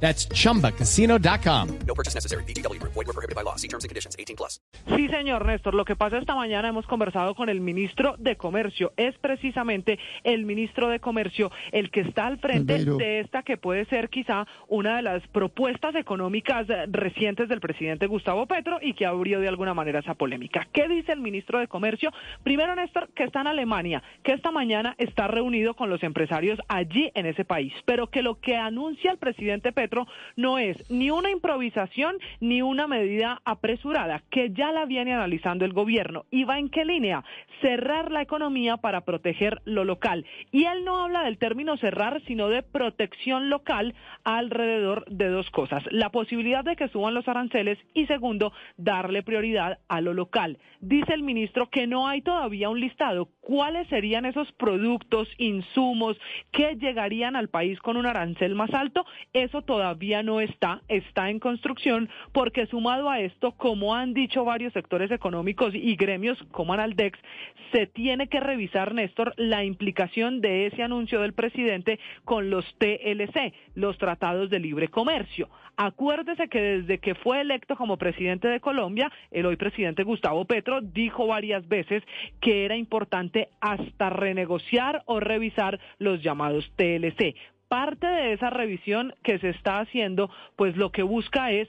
That's chumbacasino.com. No purchase necessary. BGW. Void were prohibited by law. See terms and conditions. 18 plus. Sí, señor Néstor. Lo que pasa esta mañana hemos conversado con el ministro de Comercio. Es precisamente el ministro de Comercio el que está al frente Albeiro. de esta que puede ser quizá una de las propuestas económicas recientes del presidente Gustavo Petro y que abrió de alguna manera esa polémica. ¿Qué dice el ministro de Comercio? Primero, Néstor, que está en Alemania, que esta mañana está reunido con los empresarios allí en ese país, pero que lo que anuncia el presidente Petro no es ni una improvisación ni una medida apresurada, que ya la viene analizando el gobierno. ¿Y va en qué línea? Cerrar la economía para proteger lo local. Y él no habla del término cerrar, sino de protección local alrededor de dos cosas. La posibilidad de que suban los aranceles y segundo, darle prioridad a lo local. Dice el ministro que no hay todavía un listado. ¿Cuáles serían esos productos, insumos que llegarían al país con un arancel más alto? Eso todavía no está, está en construcción, porque sumado a esto, como han dicho varios sectores económicos y gremios como Analdex, se tiene que revisar, Néstor, la implicación de ese anuncio del presidente con los TLC, los tratados de libre comercio. Acuérdese que desde que fue electo como presidente de Colombia, el hoy presidente Gustavo Petro dijo varias veces que era importante hasta renegociar o revisar los llamados TLC parte de esa revisión que se está haciendo, pues lo que busca es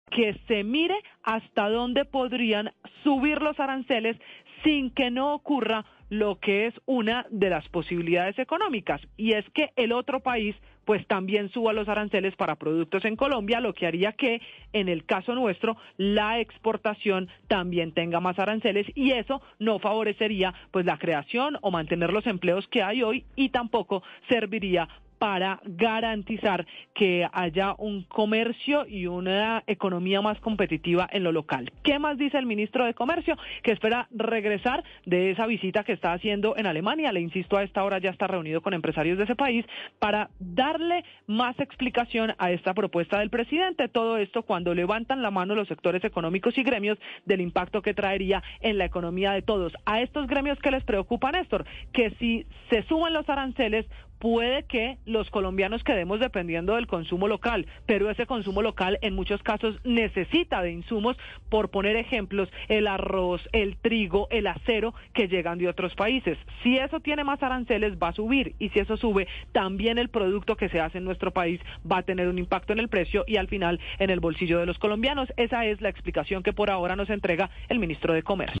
Que se mire hasta dónde podrían subir los aranceles sin que no ocurra lo que es una de las posibilidades económicas. Y es que el otro país pues también suba los aranceles para productos en Colombia, lo que haría que en el caso nuestro la exportación también tenga más aranceles y eso no favorecería pues la creación o mantener los empleos que hay hoy y tampoco serviría para garantizar que haya un comercio y una economía más competitiva en lo local. ¿Qué más dice el ministro de Comercio? Que espera regresar de esa visita que está haciendo en Alemania. Le insisto, a esta hora ya está reunido con empresarios de ese país para darle más explicación a esta propuesta del presidente. Todo esto cuando levantan la mano los sectores económicos y gremios del impacto que traería en la economía de todos. A estos gremios que les preocupa, Néstor, que si se suman los aranceles, puede que los colombianos quedemos dependiendo del consumo local, pero ese consumo local en muchos casos necesita de insumos, por poner ejemplos, el arroz, el trigo, el acero que llegan de otros países. Si eso tiene más aranceles va a subir y si eso sube, también el producto que se hace en nuestro país va a tener un impacto en el precio y al final en el bolsillo de los colombianos. Esa es la explicación que por ahora nos entrega el ministro de Comercio.